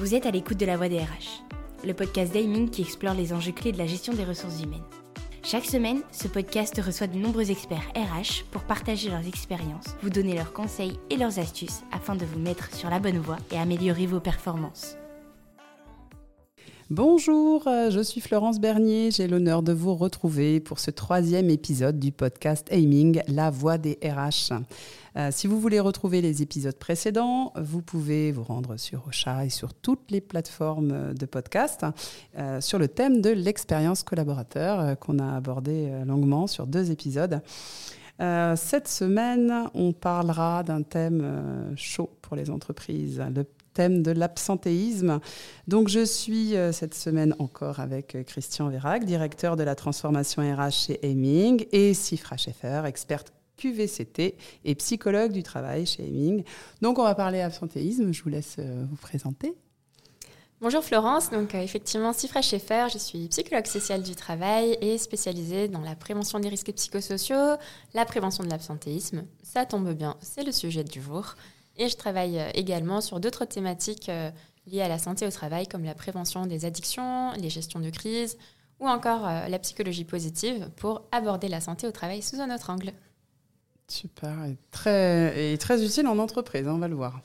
Vous êtes à l'écoute de la voix des RH, le podcast d'Aiming qui explore les enjeux clés de la gestion des ressources humaines. Chaque semaine, ce podcast reçoit de nombreux experts RH pour partager leurs expériences, vous donner leurs conseils et leurs astuces afin de vous mettre sur la bonne voie et améliorer vos performances. Bonjour, euh, je suis Florence Bernier. J'ai l'honneur de vous retrouver pour ce troisième épisode du podcast Aiming, la voix des RH. Euh, si vous voulez retrouver les épisodes précédents, vous pouvez vous rendre sur Ocha et sur toutes les plateformes de podcast euh, sur le thème de l'expérience collaborateur qu'on a abordé longuement sur deux épisodes. cette semaine, on parlera d'un thème chaud pour les entreprises, le thème de l'absentéisme. Donc je suis euh, cette semaine encore avec euh, Christian Vérac, directeur de la transformation RH chez Aiming, et Sifra Schaeffer, experte QVCT et psychologue du travail chez Aiming. Donc on va parler absentéisme, je vous laisse euh, vous présenter. Bonjour Florence, donc effectivement Sifra Schaeffer, je suis psychologue social du travail et spécialisée dans la prévention des risques psychosociaux, la prévention de l'absentéisme. Ça tombe bien, c'est le sujet du jour. Et je travaille euh, également sur d'autres thématiques euh, liées à la santé au travail, comme la prévention des addictions, les gestions de crise, ou encore euh, la psychologie positive pour aborder la santé au travail sous un autre angle. Super, et très, et très utile en entreprise, hein, on va le voir.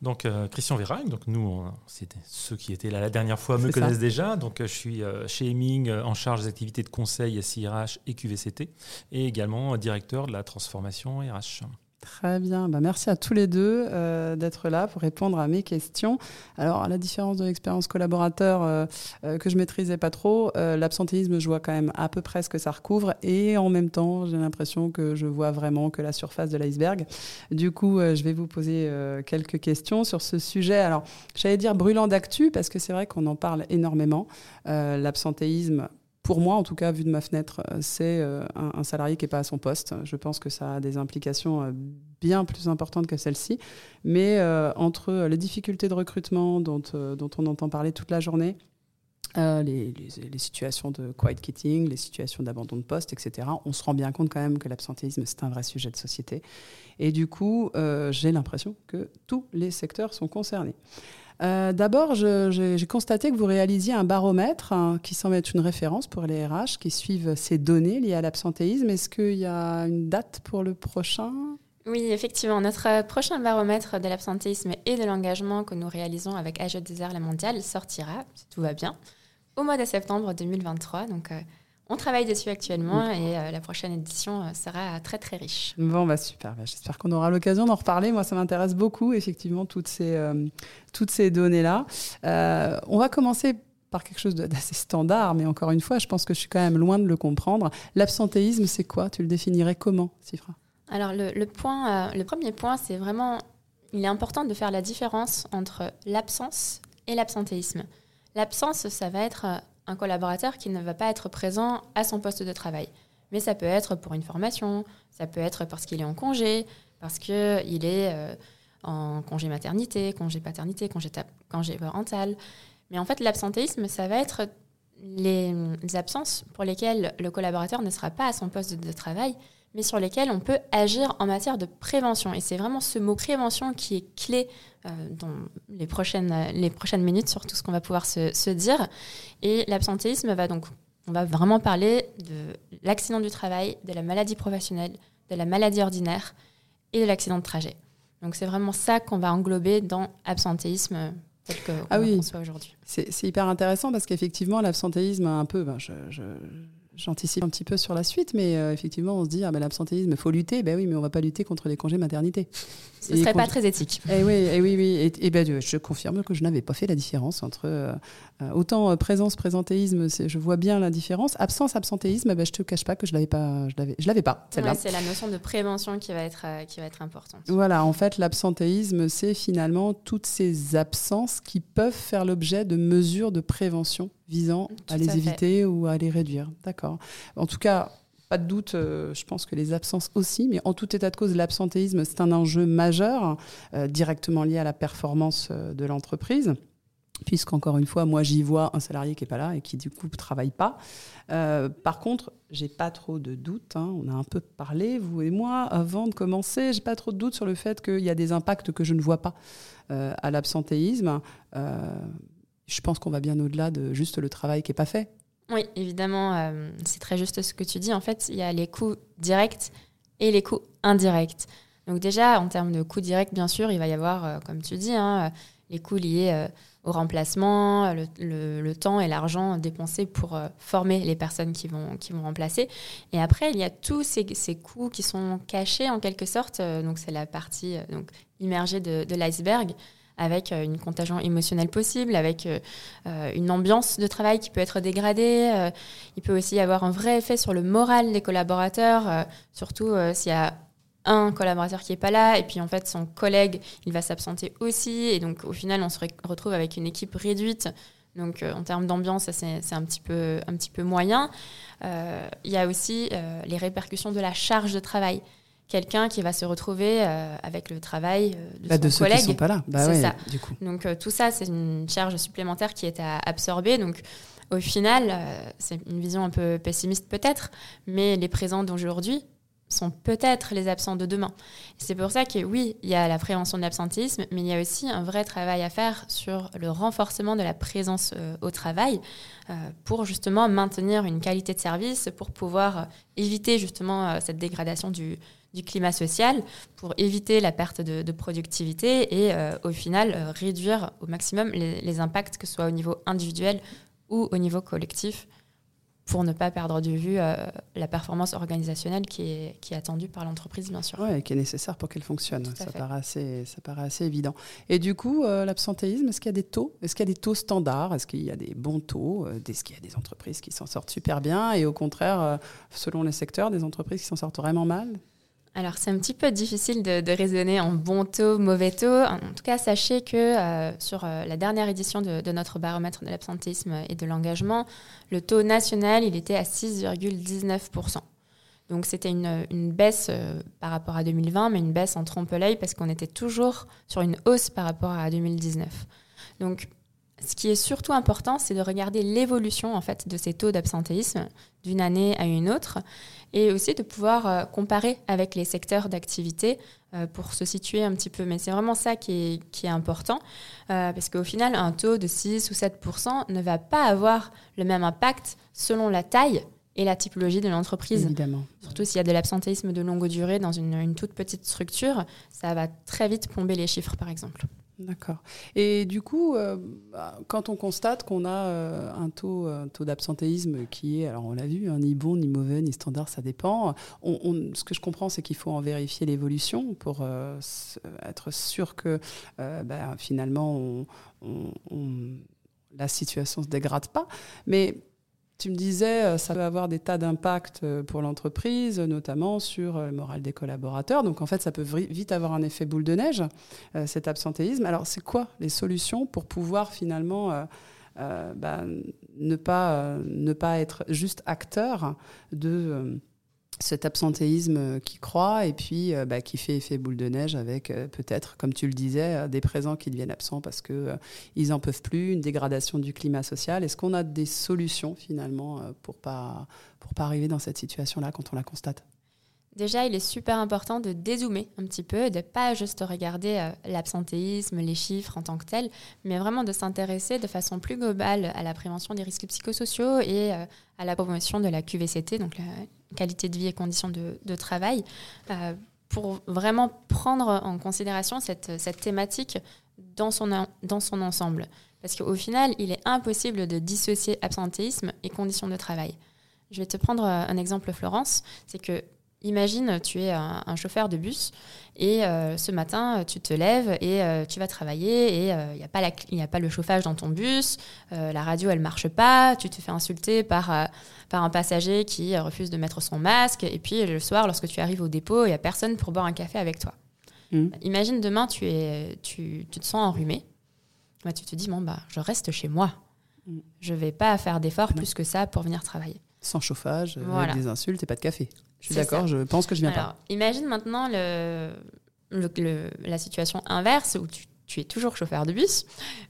Donc Christian Vérac, donc nous, c'était ceux qui étaient là la dernière fois me connaissent déjà. Donc je suis chez Heming en charge des activités de conseil SIRH et QVCT, et également directeur de la transformation RH. Très bien. Bah, merci à tous les deux euh, d'être là pour répondre à mes questions. Alors, à la différence de l'expérience collaborateur euh, euh, que je maîtrisais pas trop, l'absentéisme, je vois quand même à peu près ce que ça recouvre et en même temps, j'ai l'impression que je vois vraiment que la surface de l'iceberg. Du coup, je vais vous poser quelques questions sur ce sujet. Alors, j'allais dire brûlant d'actu parce que c'est vrai qu'on en parle énormément. l'absentéisme, pour moi, en tout cas, vu de ma fenêtre, euh, c'est euh, un, salarié qui n'est pas à son poste. Je pense que ça a des implications euh, bien plus importantes que celle-ci. Mais entre les difficultés de recrutement dont, on entend parler toute la journée, les, situations de quiet quitting, les situations d'abandon de poste, etc., on se rend bien compte quand même que l'absentéisme, c'est un vrai sujet de société. Et du coup, j'ai l'impression que tous les secteurs sont concernés. Euh, d'abord, j'ai constaté que vous réalisiez un baromètre hein, qui semble être une référence pour les RH qui suivent ces données liées à l'absentéisme. Est-ce qu'il y a une date pour le prochain? Oui, effectivement. Notre prochain baromètre de l'absentéisme et de l'engagement que nous réalisons avec AGE Désert La Mondiale sortira, si tout va bien, au mois de septembre 2023. Donc, euh, on travaille dessus actuellement et euh, la prochaine édition euh, sera très très riche. Bon, bah super. Bah, j'espère qu'on aura l'occasion d'en reparler. Moi, ça m'intéresse beaucoup, effectivement, toutes ces, euh, toutes ces données-là. on va commencer par quelque chose d'assez standard, mais encore une fois, je pense que je suis quand même loin de le comprendre. L'absentéisme, c'est quoi? Tu le définirais comment, Sifra? Alors, le, point, le premier point, c'est vraiment, il est important de faire la différence entre l'absence et l'absentéisme. L'absence, ça va être un collaborateur qui ne va pas être présent à son poste de travail. Mais ça peut être pour une formation, ça peut être parce qu'il est en congé, parce qu'il est euh, en congé maternité, congé paternité, congé, congé parental. Mais en fait, l'absentéisme, ça va être les, absences pour lesquelles le collaborateur ne sera pas à son poste de travail, mais sur lesquelles on peut agir en matière de prévention. Et c'est vraiment ce mot prévention qui est clé euh, dans les prochaines, les prochaines minutes sur tout ce qu'on va pouvoir se, se dire. Et l'absentéisme va donc, on va vraiment parler de l'accident du travail, de la maladie professionnelle, de la maladie ordinaire et de l'accident de trajet. Donc c'est vraiment ça qu'on va englober dans absentéisme tel que ah oui. aujourd'hui. C'est hyper intéressant parce qu'effectivement l'absentéisme un peu, ben, je J'anticipe un petit peu sur la suite, mais euh, effectivement, on se dit, ah ben, l'absentéisme, il faut lutter. Ben oui, mais on ne va pas lutter contre les congés maternité. Ce ne serait pas très éthique. Eh oui, eh oui, oui. Et, ben, je confirme que je n'avais pas fait la différence entre euh, euh, autant présence, présentéisme, je vois bien la différence. Absence, absentéisme, ben, je ne te cache pas que je ne l'avais pas. Je l'avais pas, c'est la notion de prévention qui va être, qui va être importante. Voilà, en fait, l'absentéisme, c'est finalement toutes ces absences qui peuvent faire l'objet de mesures de prévention visant à les éviter ou à les réduire. D'accord. En tout cas, pas de doute, euh, je pense que les absences aussi, mais en tout état de cause, l'absentéisme, c'est un enjeu majeur, euh, directement lié à la performance euh, de l'entreprise. puisqu'encore une fois, moi j'y vois un salarié qui n'est pas là et qui du coup ne travaille pas. Par contre, j'ai pas trop de doutes. Hein. on a un peu parlé, vous et moi, avant de commencer. J'ai pas trop de doutes sur le fait qu'il y a des impacts que je ne vois pas à l'absentéisme. Euh, je pense qu'on va bien au-delà de juste le travail qui n'est pas fait. Oui, évidemment, c'est très juste ce que tu dis. En fait, il y a les coûts directs et les coûts indirects. Donc déjà, en termes de coûts directs, bien sûr, il va y avoir, comme tu dis, hein, les coûts liés au remplacement, le, temps et l'argent dépensés pour euh, former les personnes qui vont, qui vont remplacer. Et après, il y a tous ces, coûts qui sont cachés en quelque sorte. Euh, donc, c'est la partie euh, donc, immergée de, l'iceberg avec une contagion émotionnelle possible, avec une ambiance de travail qui peut être dégradée. il peut aussi avoir un vrai effet sur le moral des collaborateurs, surtout s'il y a un collaborateur qui est pas là et puis en fait son collègue il va s'absenter aussi et donc au final on se retrouve avec une équipe réduite donc euh, en termes d'ambiance c'est un petit peu moyen euh, il y a aussi euh, les répercussions de la charge de travail quelqu'un qui va se retrouver avec le travail de bah, son collègue. Qui sont pas là. Bah ça. Du coup. Donc tout ça, c'est une charge supplémentaire qui est à absorber. Donc au final, c'est une vision un peu pessimiste peut-être, mais les présents d'aujourd'hui sont peut-être les absents de demain. C'est pour ça que oui, il y a la prévention de l'absentéisme, mais il y a aussi un vrai travail à faire sur le renforcement de la présence euh, au travail euh, pour justement maintenir une qualité de service, pour pouvoir euh, éviter justement cette dégradation du, climat social, pour éviter la perte de, productivité et au final réduire au maximum les, les impacts, que ce soit au niveau individuel ou au niveau collectif pour ne pas perdre de vue euh, la performance organisationnelle qui est, qui est attendue par l'entreprise, bien sûr. Oui, et qui est nécessaire pour qu'elle fonctionne. Ça paraît, assez, ça paraît assez évident. Et du coup, euh, l'absentéisme, est-ce qu'il y a des taux Est-ce qu'il y a des taux standards? Est-ce qu'il y a des bons taux? Euh, Est-ce qu'il y a des entreprises qui s'en sortent super bien? Et au contraire, selon les secteurs, des entreprises qui s'en sortent vraiment mal? Alors, c'est un petit peu difficile de, raisonner en bon taux, mauvais taux. En tout cas, sachez que euh, sur euh, la dernière édition de, notre baromètre de l'absentéisme et de l'engagement, le taux national, il était à 6,19%. Donc, c'était une, baisse euh, par rapport à 2020, mais une baisse en trompe-l'œil parce qu'on était toujours sur une hausse par rapport à 2019. Donc, ce qui est surtout important, c'est de regarder l'évolution en fait de ces taux d'absentéisme d'une année à une autre et aussi de pouvoir euh, comparer avec les secteurs d'activité euh, pour se situer un petit peu. Mais c'est vraiment ça qui est, important euh, parce qu'au final, un taux de 6 ou 7% ne va pas avoir le même impact selon la taille et la typologie de l'entreprise. Évidemment. Surtout s'il y a de l'absentéisme de longue durée dans une, une toute petite structure, ça va très vite plomber les chiffres, par exemple. D'accord. Et du coup, euh, bah, quand on constate qu'on a euh, un taux, taux d'absentéisme qui est, alors on l'a vu, hein, ni bon, ni mauvais, ni standard, ça dépend. Ce que je comprends, c'est qu'il faut en vérifier l'évolution pour euh, être sûr que bah, finalement, la situation ne se dégrade pas. Mais tu me disais, euh, ça peut avoir des tas d'impacts euh, pour l'entreprise, notamment sur euh, le moral des collaborateurs. Donc en fait, ça peut vite avoir un effet boule de neige, cet absentéisme. Alors c'est quoi les solutions pour pouvoir finalement bah, ne, pas, ne pas être juste acteur de cet absentéisme qui croît et puis euh, bah, qui fait effet boule de neige avec euh, peut-être, comme tu le disais, euh, des présents qui deviennent absents parce qu'ils ils n'en peuvent plus, une dégradation du climat social. Est-ce qu'on a des solutions finalement pour pas pour pas arriver dans cette situation-là quand on la constate? Déjà, il est super important de dézoomer un petit peu, de pas juste regarder l'absentéisme, les chiffres en tant que tels, mais vraiment de s'intéresser de façon plus globale à la prévention des risques psychosociaux et à la promotion de la QVCT, donc la qualité de vie et conditions de, travail, euh, pour vraiment prendre en considération cette, cette thématique dans son, dans son ensemble. Parce qu'au final, il est impossible de dissocier absentéisme et conditions de travail. Je vais te prendre un exemple, Florence. C'est que Imagine, tu es un, chauffeur de bus et euh, ce matin, tu te lèves et euh, tu vas travailler et il n'y a, pas a pas le chauffage dans ton bus, la radio, elle marche pas, tu te fais insulter par par un passager qui refuse de mettre son masque. Et puis le soir, lorsque tu arrives au dépôt, il n'y a personne pour boire un café avec toi. Mm. Imagine demain, tu, es, tu, te sens enrhumé. Bah, tu te dis, bon, bah, je reste chez moi. Mm. Je ne vais pas faire d'efforts plus que ça pour venir travailler. Sans chauffage, avec des insultes et pas de café. Je suis d'accord, je pense que je viens Alors, pas. Imagine maintenant le, la situation inverse où tu tu es toujours chauffeur de bus,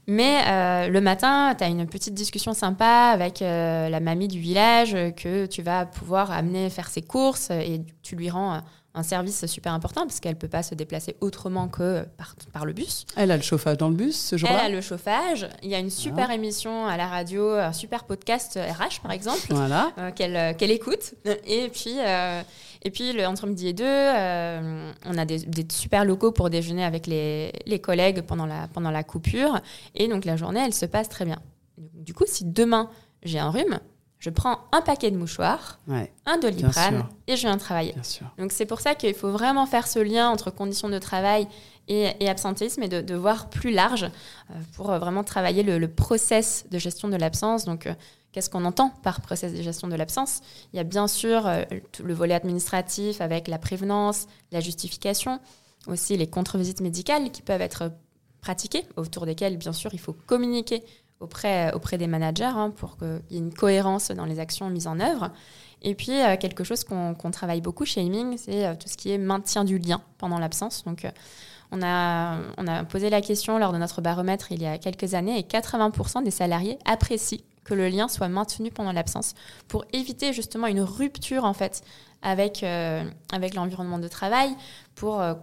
mais euh, le matin, tu as une petite discussion sympa avec euh, la mamie du village que tu vas pouvoir amener faire ses courses et tu lui rends un service super important parce qu'elle ne peut pas se déplacer autrement que par, par, le bus. Elle a le chauffage dans le bus ce jour-là Elle a le chauffage. Il y a une super émission à la radio, un super podcast RH par exemple, voilà. qu'elle qu'elle écoute. Et puis, et puis, le, entre midi et deux, euh, on a des, super locaux pour déjeuner avec les, les, collègues pendant la, pendant la coupure. Et donc, la journée, elle se passe très bien. Du coup, si demain, j'ai un rhume, je prends un paquet de mouchoirs, un doliprane et je viens travailler. Donc c'est pour ça qu'il faut vraiment faire ce lien entre conditions de travail et, et absentéisme et de, de, voir plus large euh, pour vraiment travailler le, le, process de gestion de l'absence. Donc euh, Qu'est-ce qu'on entend par process de gestion de l'absence? Il y a bien sûr euh, le volet administratif avec la prévenance, la justification, aussi les contre-visites médicales qui peuvent être pratiquées, autour desquelles, bien sûr, il faut communiquer auprès, auprès des managers hein, pour qu'il y ait une cohérence dans les actions mises en œuvre. Et puis, euh, quelque chose qu'on travaille beaucoup chez Aiming, c'est euh, tout ce qui est maintien du lien pendant l'absence. Donc, on a, on a posé la question lors de notre baromètre il y a quelques années et 80% des salariés apprécient que le lien soit maintenu pendant l'absence pour éviter justement une rupture en fait avec, euh, avec l'environnement de travail, pour euh,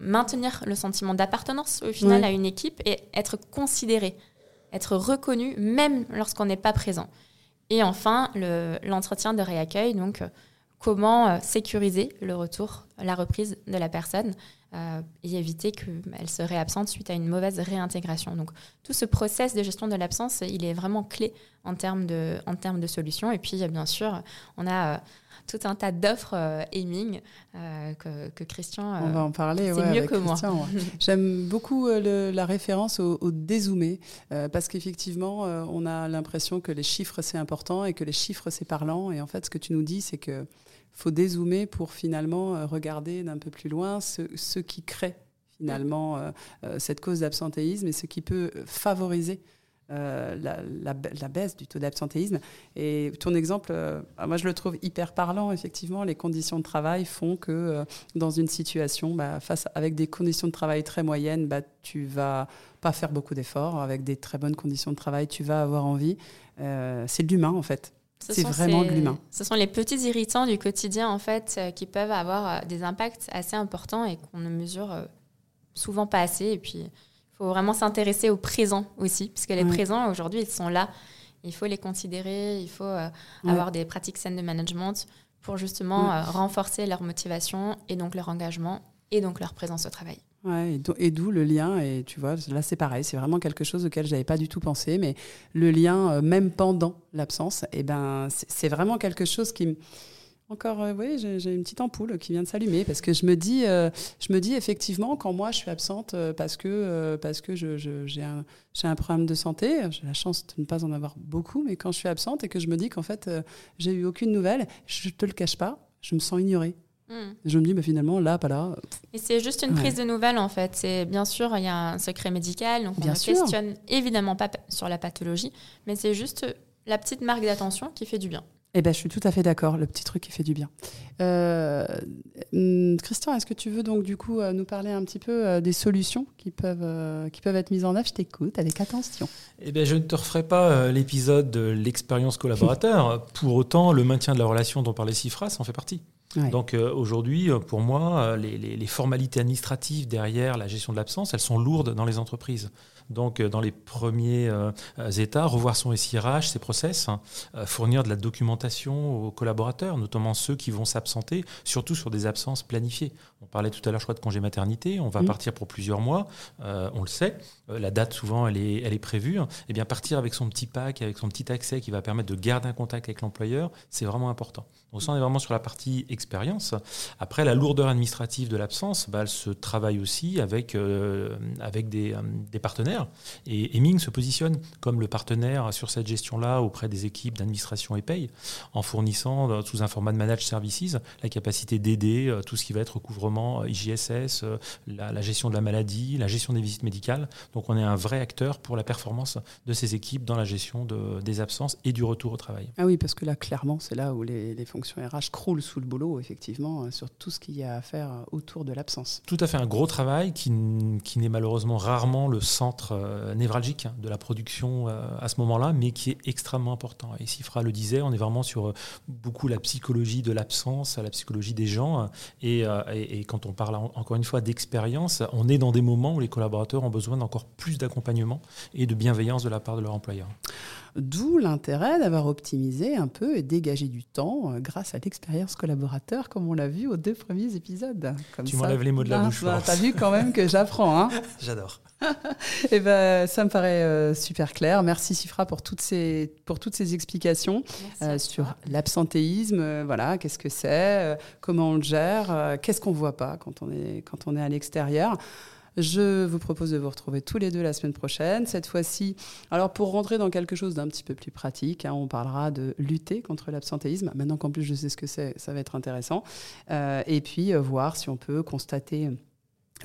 maintenir le sentiment d'appartenance au final à une équipe et être considéré, être reconnu même lorsqu'on n'est pas présent. Et enfin, l'entretien de réaccueil, donc euh, comment sécuriser le retour, la reprise de la personne euh, et éviter qu'elle serait absente suite à une mauvaise réintégration. Donc tout ce process de gestion de l'absence, il est vraiment clé en termes de, en termes de solutions. Et puis bien sûr, on a euh, tout un tas d'offres euh, aiming que, Christian on va en parler c'est mieux que moi. J'aime beaucoup la référence au, au dézoomer parce qu'effectivement on a l'impression que les chiffres c'est important et que les chiffres c'est parlant. Et en fait ce que tu nous dis c'est que faut dézoomer pour finalement euh, regarder d'un peu plus loin ce, qui crée finalement euh, euh, cette cause d'absentéisme et ce qui peut favoriser la, baisse du taux d'absentéisme. Et ton exemple, moi je le trouve hyper parlant, effectivement, les conditions de travail font que dans une situation, bah, face avec des conditions de travail très moyennes, bah, tu vas pas faire beaucoup d'efforts, avec des très bonnes conditions de travail, tu vas avoir envie. c'est de l'humain en fait. C'est vraiment de l'humain. Ce sont les petits irritants du quotidien, en fait, euh, qui peuvent avoir euh, des impacts assez importants et qu'on ne mesure euh, souvent pas assez. Et puis, faut vraiment s'intéresser au présent aussi, puisque les présents, aujourd'hui, ils sont là. Il faut les considérer, il faut avoir des pratiques saines de management pour justement renforcer leur motivation et donc leur engagement et donc leur présence au travail. Ouais, et d'où le lien, et tu vois, là c'est pareil, c'est vraiment quelque chose auquel je n'avais pas du tout pensé, mais le lien, euh, même pendant l'absence, et eh ben, c'est vraiment quelque chose qui Encore, euh, oui, j'ai une petite ampoule qui vient de s'allumer parce que je me dis, euh, je me dis effectivement quand moi je suis absente parce que parce que j'ai je, un, un problème de santé, j'ai la chance de ne pas en avoir beaucoup, mais quand je suis absente et que je me dis qu'en fait j'ai eu aucune nouvelle, je te le cache pas, je me sens ignorée. Hmm. Je me dis, mais finalement, là, pas là. Et c'est juste une prise de nouvelles, en fait. C'est bien sûr, il y a un secret médical, donc on ne questionne évidemment pas sur la pathologie, mais c'est juste la petite marque d'attention qui fait du bien. Eh ben, je suis tout à fait d'accord, le petit truc qui fait du bien. Euh, hmm, Christian, est-ce que tu veux donc du coup euh, nous parler un petit peu euh, des solutions qui peuvent, qui peuvent être mises en œuvre? Je t'écoute avec attention. Eh ben, je ne te referai pas l'épisode de l'expérience collaborateur. Pour autant, le maintien de la relation dont parlait Sifras en fait partie. Donc euh, aujourd'hui, pour moi, euh, les, formalités administratives derrière la gestion de l'absence, elles sont lourdes dans les entreprises. Donc, euh, dans les premiers euh, états, revoir son SIRH, ses process, hein, euh, fournir de la documentation aux collaborateurs, notamment ceux qui vont s'absenter, surtout sur des absences planifiées. On parlait tout à l'heure, je crois, de congé maternité. On va mmh. partir pour plusieurs mois, on le sait. la date, souvent, elle est, elle est prévue. Eh bien, partir avec son petit pack, avec son petit accès qui va permettre de garder un contact avec l'employeur, c'est vraiment important. Donc, ça, on est vraiment sur la partie expérience. Après, la lourdeur administrative de l'absence, bah, elle se travaille aussi avec, avec des, des partenaires. Et Heming se positionne comme le partenaire sur cette gestion-là auprès des équipes d'administration et paye, en fournissant euh, sous un format de managed services la capacité d'aider euh, tout ce qui va être recouvrement IGSS, la, la gestion de la maladie, la gestion des visites médicales. Donc on est un vrai acteur pour la performance de ces équipes dans la gestion de, des absences et du retour au travail. Ah oui, parce que là, clairement, c'est là où les, les, fonctions RH croulent sous le boulot, effectivement, sur tout ce qu'il y a à faire autour de l'absence. Tout à fait, un gros travail qui, qui n'est malheureusement rarement le centre euh, névralgique de la production euh, à ce moment-là, mais qui est extrêmement important. Et Sifra le disait, on est vraiment sur euh, beaucoup la psychologie de l'absence, la psychologie des gens. Et, et, et quand on parle encore une fois d'expérience, on est dans des moments où les collaborateurs ont besoin d'encore plus d'accompagnement et de bienveillance de la part de leur employeur. D'où l'intérêt d'avoir optimisé un peu et dégagé du temps grâce à l'expérience collaborateur, comme on l'a vu aux deux premiers épisodes. Comme tu m'enlèves les mots de la bouche. Bah, T'as vu quand même que j'apprends. Hein J'adore. et eh ben, ça me paraît euh, super clair. Merci Sifra pour toutes ces, pour toutes ces explications euh, sur l'absentéisme. Euh, voilà, qu'est-ce que c'est, comment on le gère, qu'est-ce qu'on voit pas quand on est, quand on est à l'extérieur. Je vous propose de vous retrouver tous les deux la semaine prochaine. Cette fois-ci, alors pour rentrer dans quelque chose d'un petit peu plus pratique, hein, on parlera de lutter contre l'absentéisme. Maintenant qu'en plus je sais ce que c'est, ça va être intéressant. et puis voir si on peut constater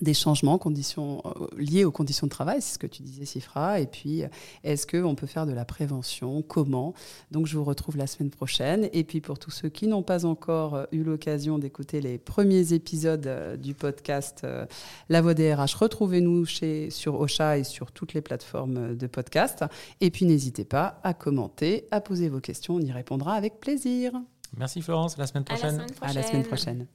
des changements conditions, euh, liés aux conditions de travail, c'est ce que tu disais, Sifra. Et puis, est-ce qu'on peut faire de la prévention? Comment? Donc, je vous retrouve la semaine prochaine. Et puis, pour tous ceux qui n'ont pas encore euh, eu l'occasion d'écouter les premiers épisodes euh, du podcast La Voix des RH, retrouvez-nous chez, sur Ocha et sur toutes les plateformes de podcast. Et puis, n'hésitez pas à commenter, à poser vos questions. On y répondra avec plaisir. Merci Florence, à la semaine prochaine. À la semaine prochaine. À la semaine prochaine.